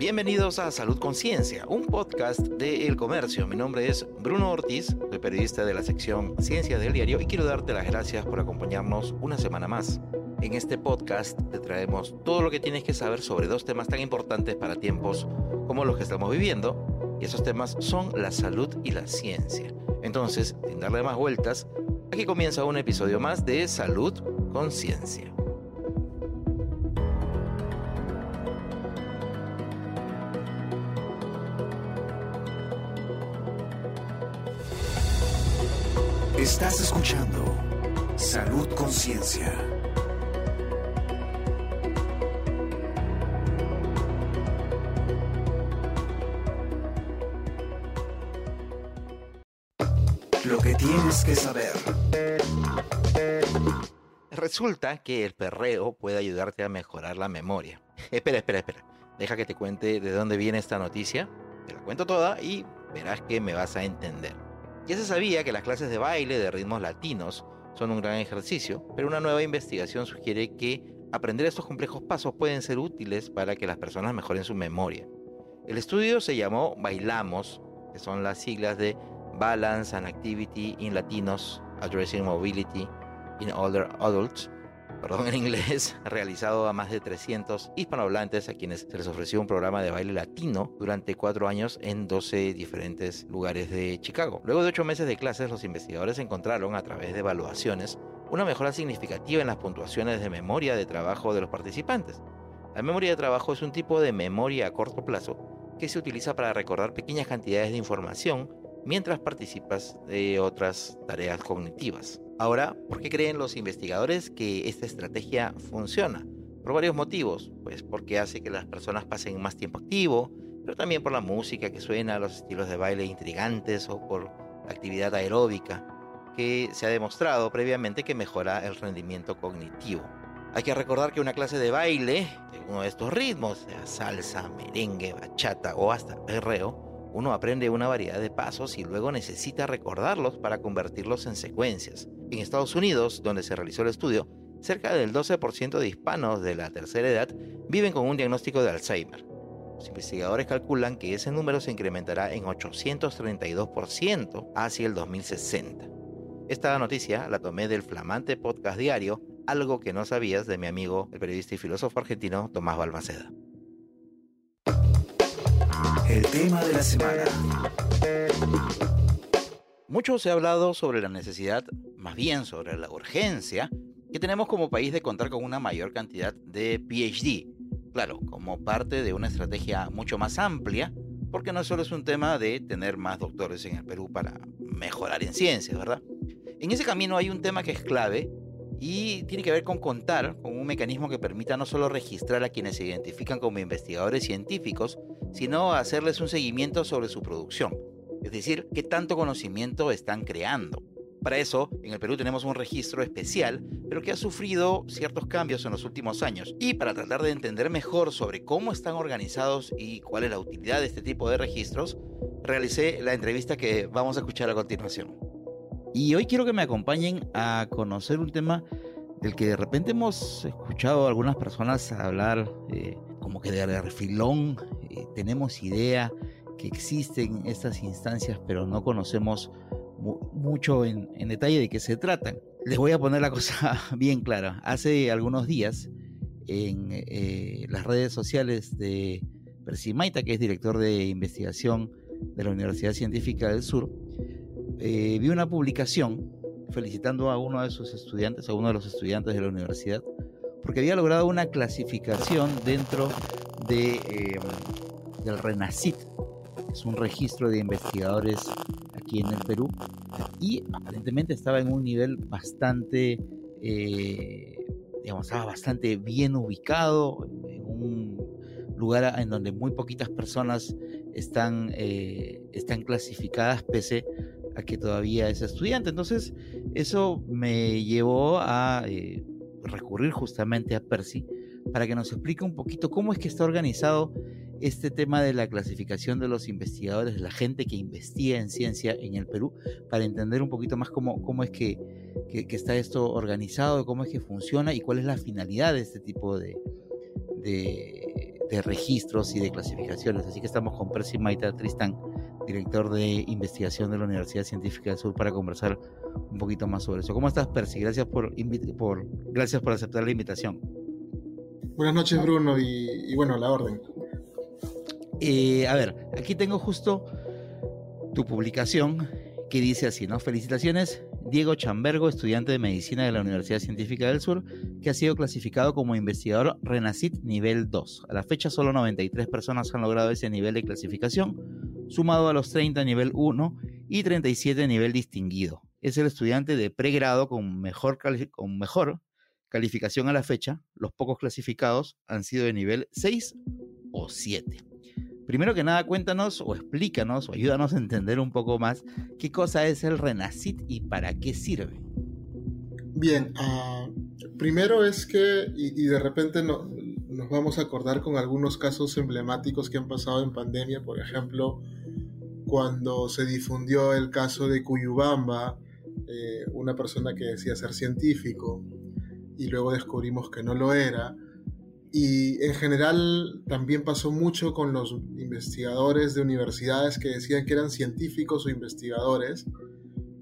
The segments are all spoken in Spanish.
Bienvenidos a Salud Conciencia, un podcast de El Comercio. Mi nombre es Bruno Ortiz, soy periodista de la sección Ciencias del Diario y quiero darte las gracias por acompañarnos una semana más. En este podcast te traemos todo lo que tienes que saber sobre dos temas tan importantes para tiempos como los que estamos viviendo, y esos temas son la salud y la ciencia. Entonces, sin darle más vueltas, aquí comienza un episodio más de Salud Conciencia. Estás escuchando Salud Conciencia. Lo que tienes que saber. Resulta que el perreo puede ayudarte a mejorar la memoria. Espera, espera, espera. Deja que te cuente de dónde viene esta noticia. Te la cuento toda y verás que me vas a entender. Ya se sabía que las clases de baile de ritmos latinos son un gran ejercicio, pero una nueva investigación sugiere que aprender estos complejos pasos pueden ser útiles para que las personas mejoren su memoria. El estudio se llamó Bailamos, que son las siglas de Balance and Activity in Latinos Addressing Mobility in Older Adults, perdón en inglés, realizado a más de 300 hispanohablantes a quienes se les ofreció un programa de baile latino durante cuatro años en 12 diferentes lugares de Chicago. Luego de ocho meses de clases, los investigadores encontraron a través de evaluaciones una mejora significativa en las puntuaciones de memoria de trabajo de los participantes. La memoria de trabajo es un tipo de memoria a corto plazo que se utiliza para recordar pequeñas cantidades de información mientras participas de otras tareas cognitivas. Ahora, ¿por qué creen los investigadores que esta estrategia funciona? Por varios motivos, pues porque hace que las personas pasen más tiempo activo, pero también por la música que suena, los estilos de baile intrigantes o por la actividad aeróbica, que se ha demostrado previamente que mejora el rendimiento cognitivo. Hay que recordar que una clase de baile, de uno de estos ritmos, sea salsa, merengue, bachata o hasta perreo, uno aprende una variedad de pasos y luego necesita recordarlos para convertirlos en secuencias. En Estados Unidos, donde se realizó el estudio, cerca del 12% de hispanos de la tercera edad viven con un diagnóstico de Alzheimer. Los investigadores calculan que ese número se incrementará en 832% hacia el 2060. Esta noticia la tomé del flamante podcast diario Algo que no sabías de mi amigo, el periodista y filósofo argentino Tomás Balmaceda. El tema de la semana. Mucho se ha hablado sobre la necesidad, más bien sobre la urgencia, que tenemos como país de contar con una mayor cantidad de PhD. Claro, como parte de una estrategia mucho más amplia, porque no solo es un tema de tener más doctores en el Perú para mejorar en ciencias, ¿verdad? En ese camino hay un tema que es clave y tiene que ver con contar con un mecanismo que permita no solo registrar a quienes se identifican como investigadores científicos, sino hacerles un seguimiento sobre su producción, es decir, qué tanto conocimiento están creando. Para eso, en el Perú tenemos un registro especial, pero que ha sufrido ciertos cambios en los últimos años. Y para tratar de entender mejor sobre cómo están organizados y cuál es la utilidad de este tipo de registros, realicé la entrevista que vamos a escuchar a continuación. Y hoy quiero que me acompañen a conocer un tema del que de repente hemos escuchado a algunas personas hablar eh, como que de refilón, eh, tenemos idea que existen estas instancias, pero no conocemos mucho en, detalle de qué se tratan. Les voy a poner la cosa bien clara. Hace algunos días, en eh, las redes sociales de Percy Maita, que es director de investigación de la Universidad Científica del Sur, eh, vi una publicación felicitando a uno de sus estudiantes, a uno de los estudiantes de la universidad, porque había logrado una clasificación dentro de, eh, del RENACIT, es un registro de investigadores aquí en el Perú, y aparentemente estaba en un nivel bastante, eh, digamos, estaba bastante bien ubicado, en un lugar en donde muy poquitas personas están, eh, están clasificadas pese a que todavía es estudiante. Entonces, eso me llevó a eh, recurrir justamente a Percy para que nos explique un poquito cómo es que está organizado este tema de la clasificación de los investigadores, de la gente que investiga en ciencia en el Perú, para entender un poquito más cómo, cómo es que, está esto organizado, cómo es que funciona y cuál es la finalidad de este tipo de, de, de registros y de clasificaciones. Así que estamos con Percy Maita Tristán, director de investigación de la Universidad Científica del Sur, para conversar un poquito más sobre eso. ¿Cómo estás, Percy? Gracias por, por, gracias por aceptar la invitación. Buenas noches, Bruno, y, bueno, la orden. Eh, a ver, aquí tengo justo tu publicación que dice así, ¿no? Felicitaciones, Diego Chambergo, estudiante de medicina de la Universidad Científica del Sur, que ha sido clasificado como investigador Renacit nivel 2. A la fecha solo 93 personas han logrado ese nivel de clasificación, sumado a los 30 nivel 1 y 37 nivel distinguido. Es el estudiante de pregrado con mejor, con mejor calificación a la fecha. Los pocos clasificados han sido de nivel 6 o 7. Primero que nada, cuéntanos o explícanos o ayúdanos a entender un poco más qué cosa es el Renacit y para qué sirve. Bien, ah, primero es que, y, de repente nos vamos a acordar con algunos casos emblemáticos que han pasado en pandemia, por ejemplo, cuando se difundió el caso de Cuyubamba, eh, una persona que decía ser científico, y luego descubrimos que no lo era, y en general también pasó mucho con los investigadores de universidades que decían que eran científicos o investigadores,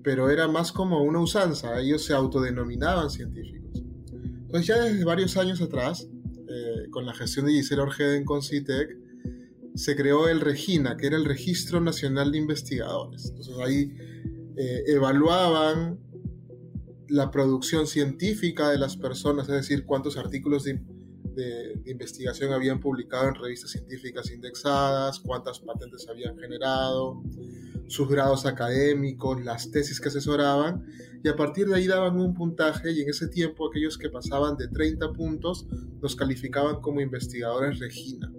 pero era más como una usanza, ellos se autodenominaban científicos. Entonces ya desde varios años atrás, eh, con la gestión de Gisela Orgeden con CITEC, se creó el REGINA, que era el Registro Nacional de Investigadores. Entonces ahí eh, evaluaban la producción científica de las personas, es decir, cuántos artículos de de, investigación habían publicado en revistas científicas indexadas, cuántas patentes habían generado, sus grados académicos, las tesis que asesoraban, y a partir de ahí daban un puntaje y en ese tiempo aquellos que pasaban de 30 puntos los calificaban como investigadores Regina.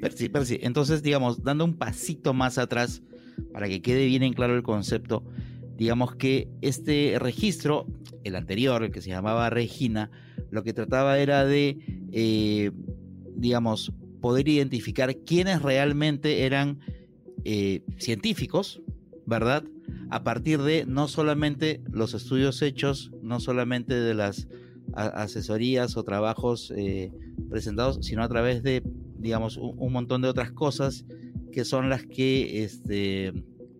Percy, Percy, entonces digamos, dando un pasito más atrás para que quede bien en claro el concepto, digamos que este registro, el anterior, el que se llamaba Regina, lo que trataba era de, eh, digamos, poder identificar quiénes realmente eran eh, científicos, ¿verdad? A partir de no solamente los estudios hechos, no solamente de las asesorías o trabajos eh, presentados, sino a través de, digamos, un, montón de otras cosas que son las que este,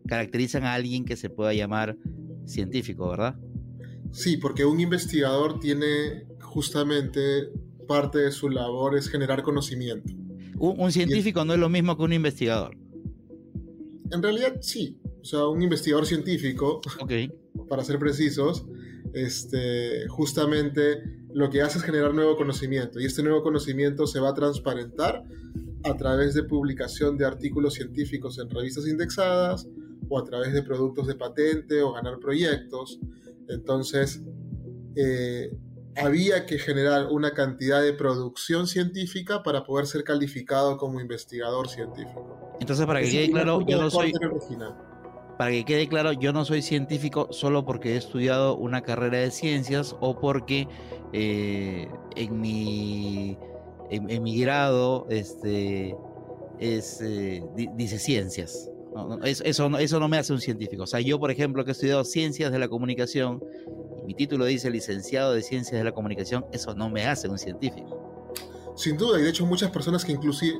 caracterizan a alguien que se pueda llamar científico, ¿verdad? Sí, porque un investigador tiene justamente parte de su labor es generar conocimiento. Un, científico no es lo mismo que un investigador. En realidad sí, o sea, un investigador científico, para ser precisos, este, justamente lo que hace es generar nuevo conocimiento y este nuevo conocimiento se va a transparentar a través de publicación de artículos científicos en revistas indexadas o a través de productos de patente o ganar proyectos. Entonces, eh, había que generar una cantidad de producción científica para poder ser calificado como investigador científico. Entonces, para que quede claro, yo no soy... Para que quede claro, yo no soy científico solo porque he estudiado una carrera de ciencias o porque eh, en, mi, en, mi grado este, es, eh, dice ciencias. Eso, eso no me hace un científico. O sea, yo, por ejemplo, que he estudiado ciencias de la comunicación mi título dice licenciado de Ciencias de la Comunicación, eso no me hace un científico. Sin duda, y de hecho muchas personas que inclusive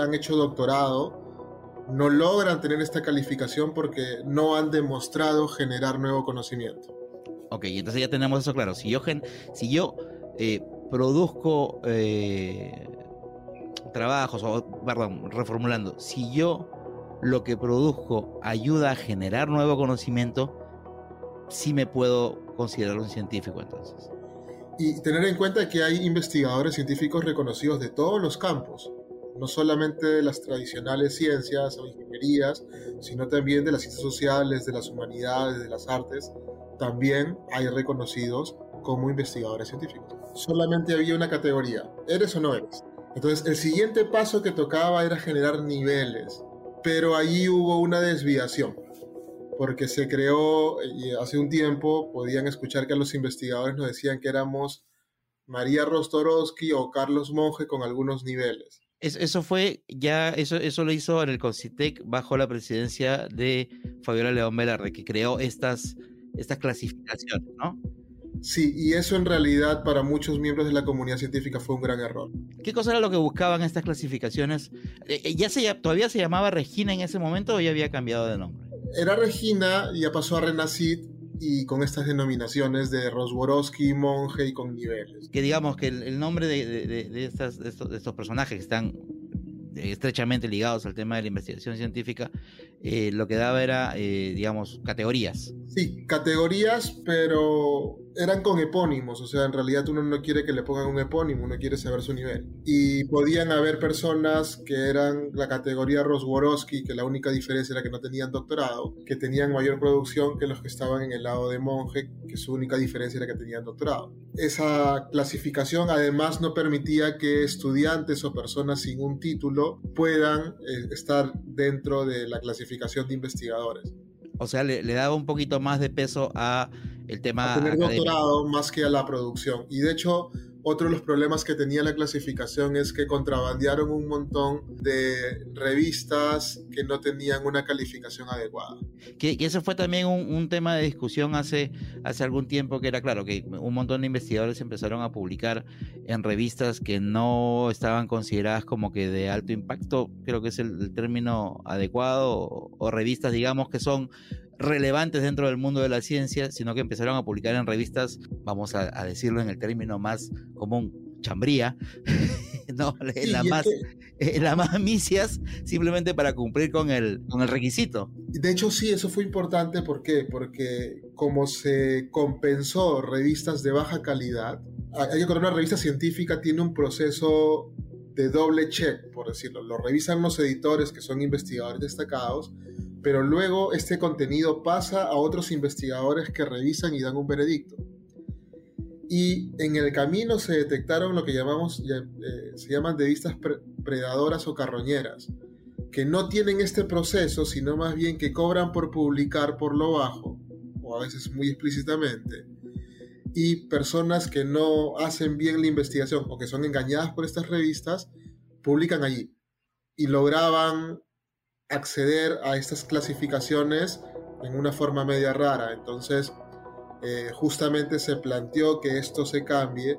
han hecho doctorado no logran tener esta calificación porque no han demostrado generar nuevo conocimiento. Ok, entonces ya tenemos eso claro. Si yo, si yo eh, produzco eh, trabajos, o perdón, reformulando, si yo lo que produzco ayuda a generar nuevo conocimiento, sí me puedo considerar un científico entonces. Y tener en cuenta que hay investigadores científicos reconocidos de todos los campos, no solamente de las tradicionales ciencias o ingenierías, sino también de las ciencias sociales, de las humanidades, de las artes, también hay reconocidos como investigadores científicos. Solamente había una categoría, ¿eres o no eres? Entonces el siguiente paso que tocaba era generar niveles, pero ahí hubo una desviación porque se creó y hace un tiempo podían escuchar que los investigadores nos decían que éramos María Rostorowski o Carlos Monge con algunos niveles. Eso fue ya, eso, eso lo hizo en el Concitec bajo la presidencia de Fabiola León Velarde, que creó estas, estas clasificaciones, ¿no? Sí, y eso en realidad para muchos miembros de la comunidad científica fue un gran error. ¿Qué cosa era lo que buscaban estas clasificaciones? Eh, eh, ¿Ya se, ¿Todavía se llamaba Regina en ese momento o ya había cambiado de nombre? Era Regina, ya pasó a Renacid y con estas denominaciones de Rosborowski, monje y con niveles. Que digamos que el, nombre de, estos, de estos personajes que están estrechamente ligados al tema de la investigación científica, eh, lo que daba era, eh, digamos, categorías. Sí, categorías, pero eran con epónimos, o sea, en realidad uno no quiere que le pongan un epónimo, uno quiere saber su nivel. Y podían haber personas que eran la categoría Rosworowski, que la única diferencia era que no tenían doctorado, que tenían mayor producción que los que estaban en el lado de monje, que su única diferencia era que tenían doctorado. Esa clasificación además no permitía que estudiantes o personas sin un título puedan eh, estar dentro de la clasificación de investigadores. O sea, le, daba un poquito más de peso a el tema. A tener doctorado más que a la producción. Y de hecho, otro de los problemas que tenía la clasificación es que contrabandearon un montón de revistas que no tenían una calificación adecuada. Que, que eso fue también un, tema de discusión hace, hace algún tiempo, que era claro que un montón de investigadores empezaron a publicar en revistas que no estaban consideradas como que de alto impacto, creo que es el, término adecuado, o revistas, digamos, que son relevantes dentro del mundo de la ciencia, sino que empezaron a publicar en revistas, vamos a, decirlo en el término más común, chambría, no, la, más, eh, la más misias, simplemente para cumplir con el, con el requisito. De hecho, sí, eso fue importante, ¿por qué? Porque como se compensó revistas de baja calidad, hay que una revista científica tiene un proceso de doble check, por decirlo. Lo revisan los editores que son investigadores destacados, pero luego este contenido pasa a otros investigadores que revisan y dan un veredicto. Y en el camino se detectaron lo que llamamos, eh, se llaman de vistas predadoras o carroñeras, que no tienen este proceso, sino más bien que cobran por publicar por lo bajo, o a veces muy explícitamente, y personas que no hacen bien la investigación o que son engañadas por estas revistas, publican allí y lograban acceder a estas clasificaciones en una forma media rara. Entonces, eh, justamente se planteó que esto se cambie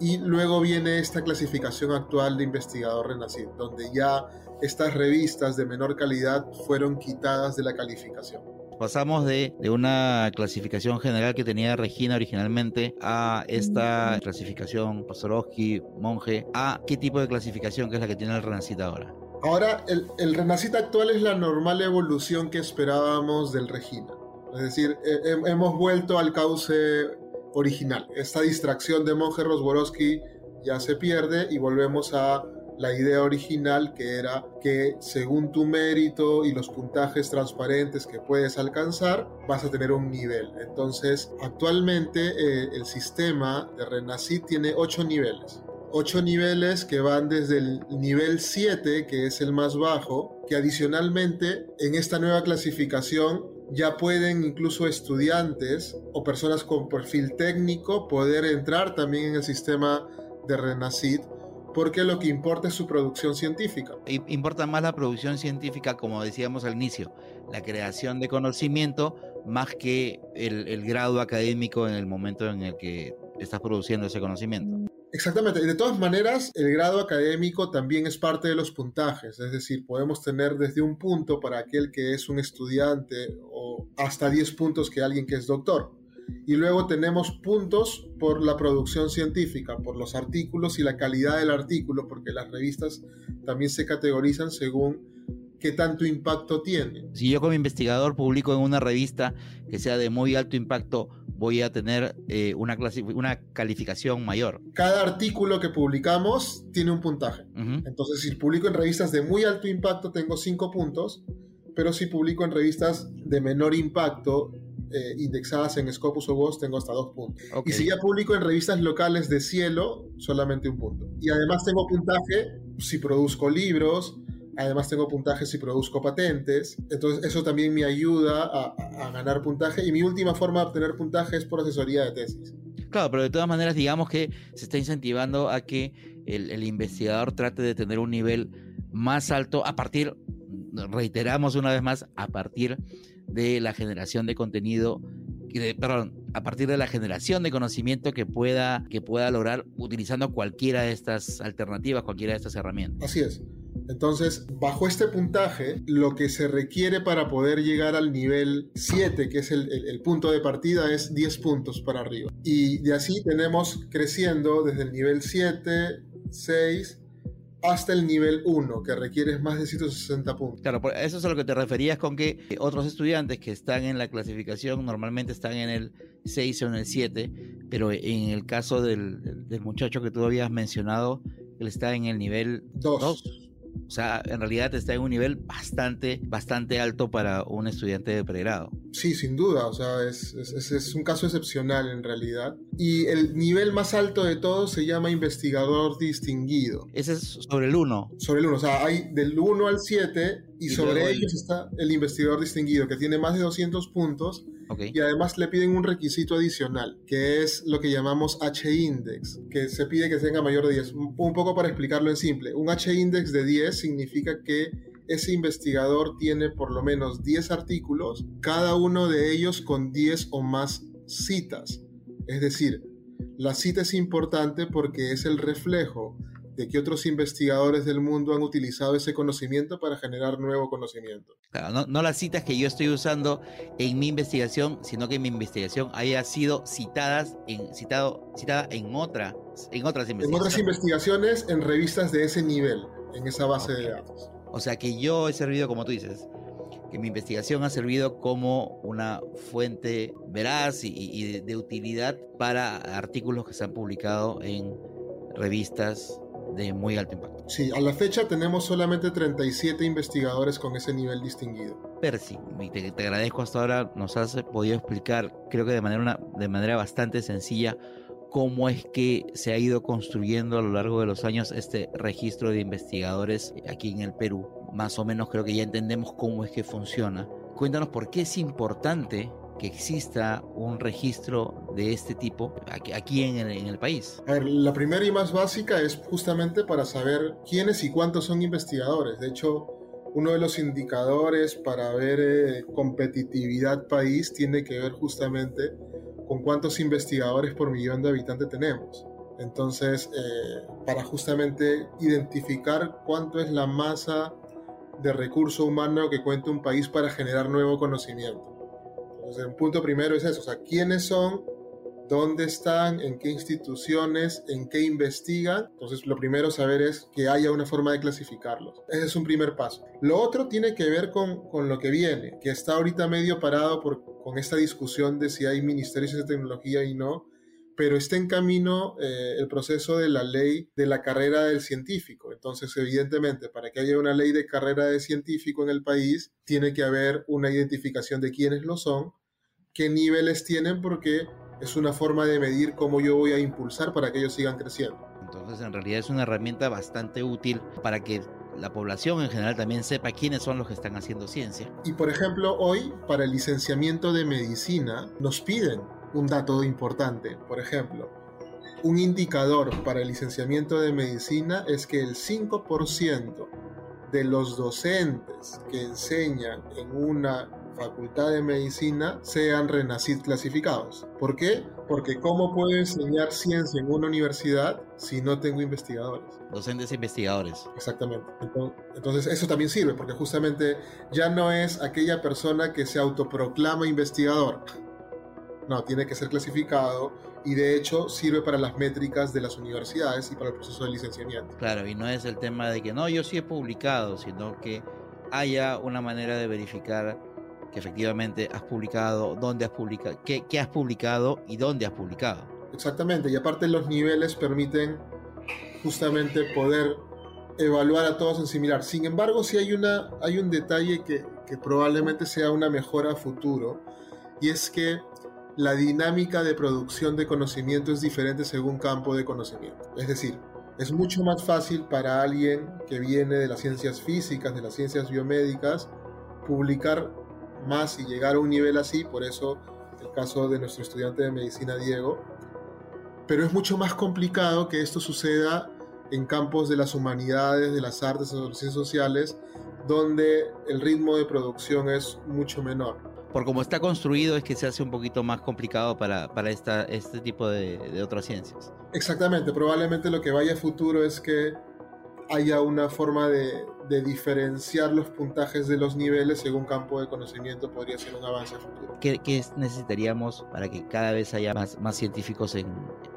y luego viene esta clasificación actual de investigador renacido, donde ya estas revistas de menor calidad fueron quitadas de la calificación. Pasamos de, de una clasificación general que tenía Regina originalmente a esta clasificación Pastorowski, monje, a qué tipo de clasificación que es la que tiene el Renacid ahora. Ahora, el, el Renacita actual es la normal evolución que esperábamos del Regina. Es decir, hemos vuelto al cauce original. Esta distracción de Monje Rosborowski ya se pierde y volvemos a la idea original que era que según tu mérito y los puntajes transparentes que puedes alcanzar, vas a tener un nivel. Entonces, actualmente eh, el sistema de Renacit tiene ocho niveles ocho niveles que van desde el nivel 7, que es el más bajo, que adicionalmente en esta nueva clasificación ya pueden incluso estudiantes o personas con perfil técnico poder entrar también en el sistema de Renacid porque lo que importa es su producción científica. Importa más la producción científica, como decíamos al inicio, la creación de conocimiento, más que el, el grado académico en el momento en el que estás produciendo ese conocimiento. Exactamente, y de todas maneras, el grado académico también es parte de los puntajes, es decir, podemos tener desde un punto para aquel que es un estudiante o hasta 10 puntos que alguien que es doctor. Y luego tenemos puntos por la producción científica, por los artículos y la calidad del artículo, porque las revistas también se categorizan según qué tanto impacto tiene. Si yo como investigador publico en una revista que sea de muy alto impacto, voy a tener eh, una, una calificación mayor. Cada artículo que publicamos tiene un puntaje. Entonces, si publico en revistas de muy alto impacto, tengo cinco puntos, pero si publico en revistas de menor impacto, eh, indexadas en Scopus o WOS, tengo hasta dos puntos. Y si ya publico en revistas locales de cielo, solamente un punto. Y además tengo puntaje si produzco libros, Además tengo puntajes si produzco patentes. Entonces eso también me ayuda a, ganar puntaje. Y mi última forma de obtener puntaje es por asesoría de tesis. Claro, pero de todas maneras digamos que se está incentivando a que el, investigador trate de tener un nivel más alto a partir, reiteramos una vez más, a partir de la generación de contenido, de, perdón, a partir de la generación de conocimiento que pueda, que pueda lograr utilizando cualquiera de estas alternativas, cualquiera de estas herramientas. Así es. Entonces, bajo este puntaje, lo que se requiere para poder llegar al nivel 7, que es el, el, punto de partida, es 10 puntos para arriba. Y de así tenemos creciendo desde el nivel 7, 6, hasta el nivel 1, que requiere más de 160 puntos. Claro, eso es a lo que te referías con que otros estudiantes que están en la clasificación normalmente están en el 6 o en el 7, pero en el caso del, del muchacho que tú habías mencionado, él está en el nivel 2. O sea, en realidad está en un nivel bastante, bastante alto para un estudiante de pregrado. Sí, sin duda. O sea, es, es, es, un caso excepcional en realidad. Y el nivel más alto de todos se llama investigador distinguido. Ese es sobre el 1. Sobre el 1. O sea, hay del 1 al 7 y, sobre ellos está el investigador distinguido, que tiene más de 200 puntos. Y además le piden un requisito adicional, que es lo que llamamos H-index, que se pide que tenga mayor de 10. Un poco para explicarlo en simple. Un H-index de 10 significa que ese investigador tiene por lo menos 10 artículos, cada uno de ellos con 10 o más citas. Es decir, la cita es importante porque es el reflejo de que otros investigadores del mundo han utilizado ese conocimiento para generar nuevo conocimiento. Claro, no, las citas que yo estoy usando en mi investigación, sino que mi investigación haya sido citadas en, citado, citada en, otra, en otras investigaciones. En otras investigaciones, en revistas de ese nivel, en esa base de datos. O sea que yo he servido, como tú dices, que mi investigación ha servido como una fuente veraz y, de, utilidad para artículos que se han publicado en revistas de muy alto impacto. Sí, a la fecha tenemos solamente 37 investigadores con ese nivel distinguido. Percy, te, te agradezco hasta ahora, nos has podido explicar, creo que de manera, una, de manera bastante sencilla, cómo es que se ha ido construyendo a lo largo de los años este registro de investigadores aquí en el Perú. Más o menos creo que ya entendemos cómo es que funciona. Cuéntanos por qué es importante que exista un registro de este tipo aquí, en, el, país? A ver, la primera y más básica es justamente para saber quiénes y cuántos son investigadores. De hecho, uno de los indicadores para ver eh, competitividad país tiene que ver justamente con cuántos investigadores por millón de habitantes tenemos. Entonces, eh, para justamente identificar cuánto es la masa de recurso humano que cuenta un país para generar nuevo conocimiento. Entonces, el punto primero es eso, o sea, quiénes son, dónde están, en qué instituciones, en qué investigan. Entonces, lo primero saber es que haya una forma de clasificarlos. Ese es un primer paso. Lo otro tiene que ver con, con lo que viene, que está ahorita medio parado por, con esta discusión de si hay ministerios de tecnología y no pero está en camino eh, el proceso de la ley de la carrera del científico. Entonces, evidentemente, para que haya una ley de carrera de científico en el país, tiene que haber una identificación de quiénes lo son, qué niveles tienen, porque es una forma de medir cómo yo voy a impulsar para que ellos sigan creciendo. Entonces, en realidad es una herramienta bastante útil para que la población en general también sepa quiénes son los que están haciendo ciencia. Y por ejemplo, hoy para el licenciamiento de medicina nos piden un dato importante. Por ejemplo, un indicador para el licenciamiento de medicina es que el 5% de los docentes que enseñan en una facultad de medicina sean RENACID clasificados. ¿Por qué? Porque ¿cómo puedo enseñar ciencia en una universidad si no tengo investigadores? Docentes e investigadores. Exactamente. Entonces eso también sirve porque justamente ya no es aquella persona que se autoproclama investigador no, tiene que ser clasificado y de hecho sirve para las métricas de las universidades y para el proceso de licenciamiento. Claro, y no es el tema de que no, yo sí he publicado, sino que haya una manera de verificar que efectivamente has publicado, dónde has publicado, qué, qué has publicado y dónde has publicado. Exactamente, y aparte los niveles permiten justamente poder evaluar a todos en similar. Sin embargo, sí hay, una, hay un detalle que, que probablemente sea una mejora a futuro, y es que la dinámica de producción de conocimiento es diferente según campo de conocimiento. Es decir, es mucho más fácil para alguien que viene de las ciencias físicas, de las ciencias biomédicas, publicar más y llegar a un nivel así, por eso el caso de nuestro estudiante de medicina Diego, pero es mucho más complicado que esto suceda en campos de las humanidades, de las artes o de las ciencias sociales, donde el ritmo de producción es mucho menor. por cómo está construido es que se hace un poquito más complicado para, para esta, este tipo de, de otras ciencias. Exactamente, probablemente lo que vaya a futuro es que haya una forma de, de, diferenciar los puntajes de los niveles según campo de conocimiento podría ser un avance futuro. ¿Qué, qué necesitaríamos para que cada vez haya más, más científicos en,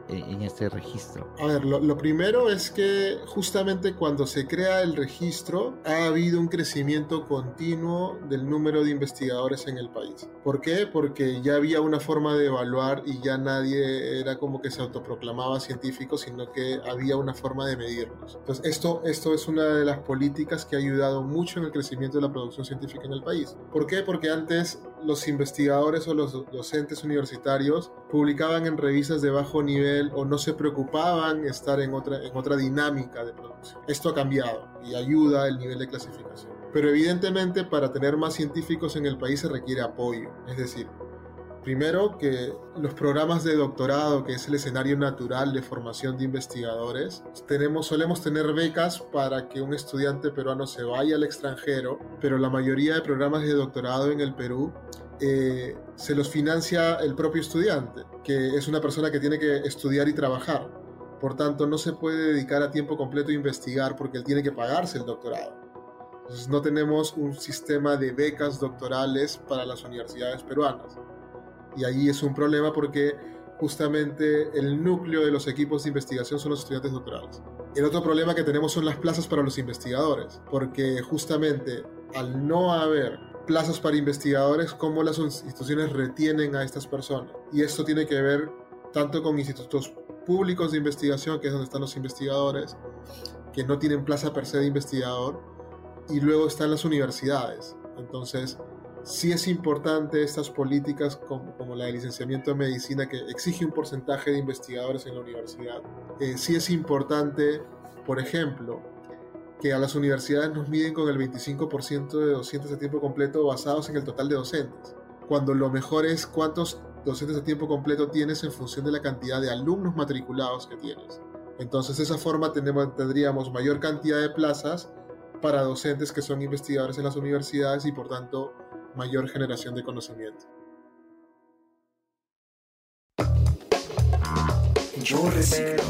en este registro? A ver, lo, lo, primero es que justamente cuando se crea el registro ha habido un crecimiento continuo del número de investigadores en el país. ¿Por qué? Porque ya había una forma de evaluar y ya nadie era como que se autoproclamaba científico, sino que había una forma de medirlos. Entonces, esto, esto es una de las políticas que ha ayudado mucho en el crecimiento de la producción científica en el país. ¿Por qué? Porque antes los investigadores o los docentes universitarios publicaban en revistas de bajo nivel o no se preocupaban estar en otra, en otra dinámica de producción. Esto ha cambiado y ayuda el nivel de clasificación. Pero evidentemente para tener más científicos en el país se requiere apoyo, es decir, Primero, que los programas de doctorado, que es el escenario natural de formación de investigadores, tenemos, solemos tener becas para que un estudiante peruano se vaya al extranjero, pero la mayoría de programas de doctorado en el Perú eh, se los financia el propio estudiante, que es una persona que tiene que estudiar y trabajar. Por tanto, no se puede dedicar a tiempo completo a investigar porque él tiene que pagarse el doctorado. Entonces, no tenemos un sistema de becas doctorales para las universidades peruanas. Y ahí es un problema porque justamente el núcleo de los equipos de investigación son los estudiantes doctorales. El otro problema que tenemos son las plazas para los investigadores, porque justamente al no haber plazas para investigadores, cómo las instituciones retienen a estas personas. Y esto tiene que ver tanto con institutos públicos de investigación, que es donde están los investigadores, que no tienen plaza per se de investigador, y luego están las universidades. Entonces, sí es importante estas políticas como, la de licenciamiento en medicina que exige un porcentaje de investigadores en la universidad. Eh, sí es importante, por ejemplo, que a las universidades nos miden con el 25% de docentes a tiempo completo basados en el total de docentes, cuando lo mejor es cuántos docentes a tiempo completo tienes en función de la cantidad de alumnos matriculados que tienes. Entonces, de esa forma tendríamos mayor cantidad de plazas para docentes que son investigadores en las universidades y por tanto mayor generación de conocimiento. Yo reciclo.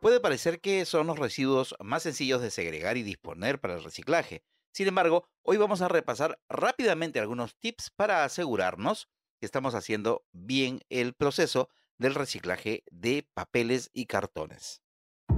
Puede parecer que son los residuos más sencillos de segregar y disponer para el reciclaje. Sin embargo, hoy vamos a repasar rápidamente algunos tips para asegurarnos que estamos haciendo bien el proceso del reciclaje de papeles y cartones.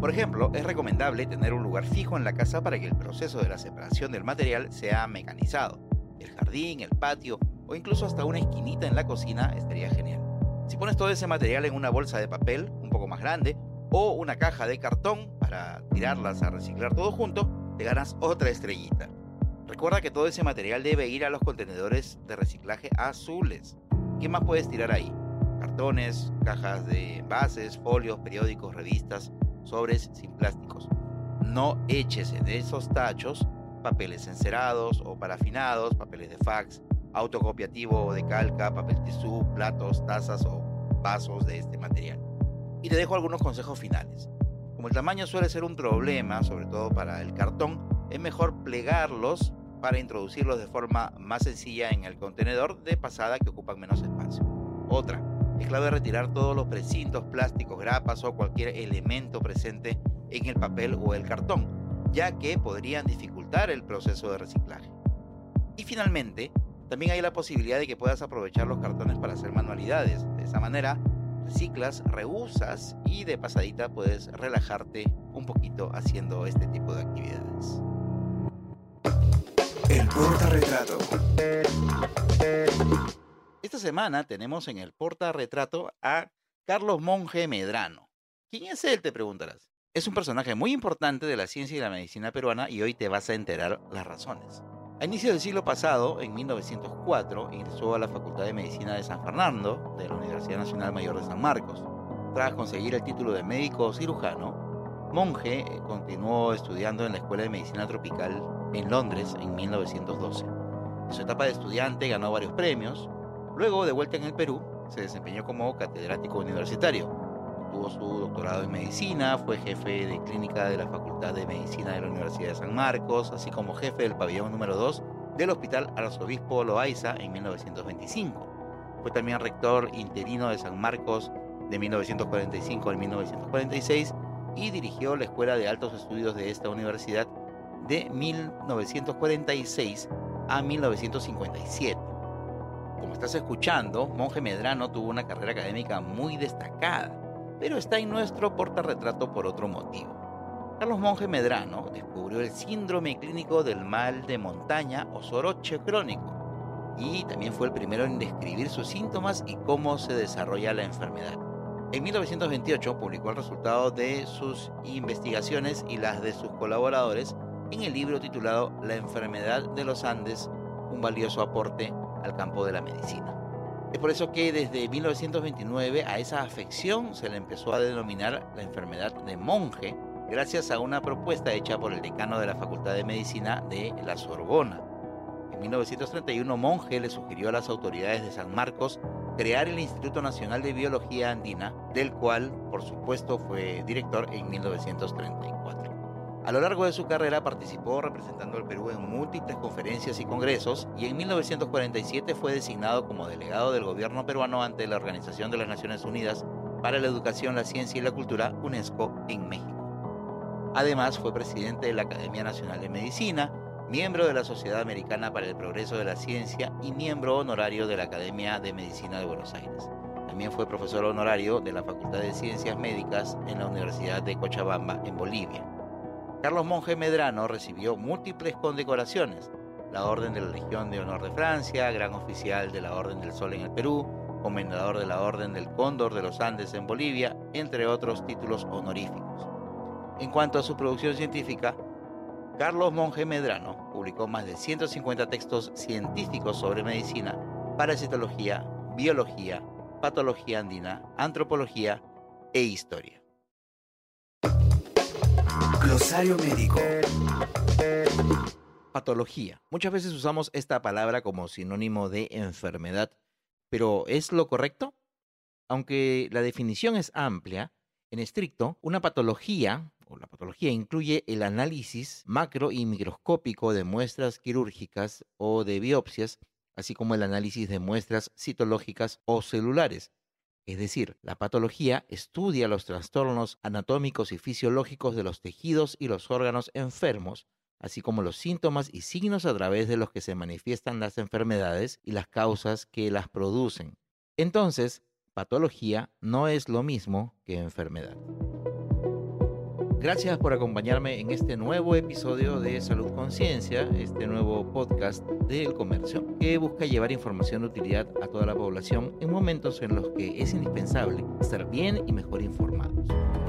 Por ejemplo, es recomendable tener un lugar fijo en la casa para que el proceso de la separación del material sea mecanizado. El jardín, el patio o incluso hasta una esquinita en la cocina estaría genial. Si pones todo ese material en una bolsa de papel un poco más grande o una caja de cartón para tirarlas a reciclar todo junto, te ganas otra estrellita. Recuerda que todo ese material debe ir a los contenedores de reciclaje azules. ¿Qué más puedes tirar ahí? Cartones, cajas de envases, folios, periódicos, revistas, sobres sin plásticos. No eches en esos tachos papeles encerados o parafinados, papeles de fax, autocopiativo o de calca, papel tisú, platos, tazas o vasos de este material. Y te dejo algunos consejos finales. Como el tamaño suele ser un problema, sobre todo para el cartón, es mejor plegarlos para introducirlos de forma más sencilla en el contenedor de pasada que ocupan menos espacio. Otra, es clave retirar todos los precintos, plásticos, grapas o cualquier elemento presente en el papel o el cartón, ya que podrían dificultar el proceso de reciclaje. Y finalmente, también hay la posibilidad de que puedas aprovechar los cartones para hacer manualidades. De esa manera, reciclas, reusas y de pasadita puedes relajarte un poquito haciendo este tipo de actividades. El portarretrato. Esta semana tenemos en el portarretrato a Carlos Monge Medrano. ¿Quién es él? Te preguntarás. Es un personaje muy importante de la ciencia y la medicina peruana y hoy te vas a enterar las razones. A inicios del siglo pasado, en 1904, ingresó a la Facultad de Medicina de San Fernando, de la Universidad Nacional Mayor de San Marcos. Tras conseguir el título de médico cirujano, Monge continuó estudiando en la Escuela de Medicina Tropical en Londres en 1912. En su etapa de estudiante ganó varios premios, Luego, de vuelta en el Perú, se desempeñó como catedrático universitario. Tuvo su doctorado en medicina, fue jefe de clínica de la Facultad de Medicina de la Universidad de San Marcos, así como jefe del pabellón número 2 del Hospital Arzobispo Loaiza en 1925. Fue también rector interino de San Marcos de 1945 al 1946 y dirigió la Escuela de Altos Estudios de esta universidad de 1946 a 1957. Como estás escuchando, Monje Medrano tuvo una carrera académica muy destacada, pero está en nuestro portarretrato por otro motivo. Carlos Monje Medrano descubrió el síndrome clínico del mal de montaña o soroche crónico y también fue el primero en describir sus síntomas y cómo se desarrolla la enfermedad. En 1928 publicó el resultado de sus investigaciones y las de sus colaboradores en el libro titulado La enfermedad de los Andes, un valioso aporte al campo de la medicina. Es por eso que desde 1929 a esa afección se le empezó a denominar la enfermedad de monje, gracias a una propuesta hecha por el decano de la Facultad de Medicina de la Sorbona. En 1931 Monge le sugirió a las autoridades de San Marcos crear el Instituto Nacional de Biología Andina, del cual, por supuesto, fue director en 1934. A lo largo de su carrera participó representando al Perú en múltiples conferencias y congresos y en 1947 fue designado como delegado del gobierno peruano ante la Organización de las Naciones Unidas para la Educación, la Ciencia y la Cultura, UNESCO, en México. Además, fue presidente de la Academia Nacional de Medicina, miembro de la Sociedad Americana para el Progreso de la Ciencia y miembro honorario de la Academia de Medicina de Buenos Aires. También fue profesor honorario de la Facultad de Ciencias Médicas en la Universidad de Cochabamba, en Bolivia. Carlos Monge Medrano recibió múltiples condecoraciones, la Orden de la Legión de Honor de Francia, Gran Oficial de la Orden del Sol en el Perú, Comendador de la Orden del Cóndor de los Andes en Bolivia, entre otros títulos honoríficos. En cuanto a su producción científica, Carlos Monge Medrano publicó más de 150 textos científicos sobre medicina, parasitología, biología, patología andina, antropología e historia. Glosario médico. Patología. Muchas veces usamos esta palabra como sinónimo de enfermedad, pero ¿es lo correcto? Aunque la definición es amplia, en estricto, una patología o la patología incluye el análisis macro y microscópico de muestras quirúrgicas o de biopsias, así como el análisis de muestras citológicas o celulares. Es decir, la patología estudia los trastornos anatómicos y fisiológicos de los tejidos y los órganos enfermos, así como los síntomas y signos a través de los que se manifiestan las enfermedades y las causas que las producen. Entonces, patología no es lo mismo que enfermedad. Gracias por acompañarme en este nuevo episodio de Salud Conciencia, este nuevo podcast del comercio que busca llevar información de utilidad a toda la población en momentos en los que es indispensable estar bien y mejor informados.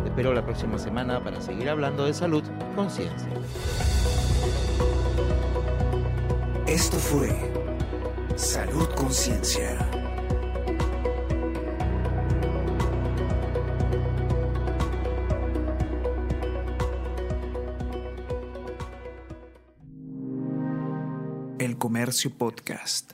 Te espero la próxima semana para seguir hablando de salud conciencia. Esto fue Salud Conciencia. Comercio Podcast.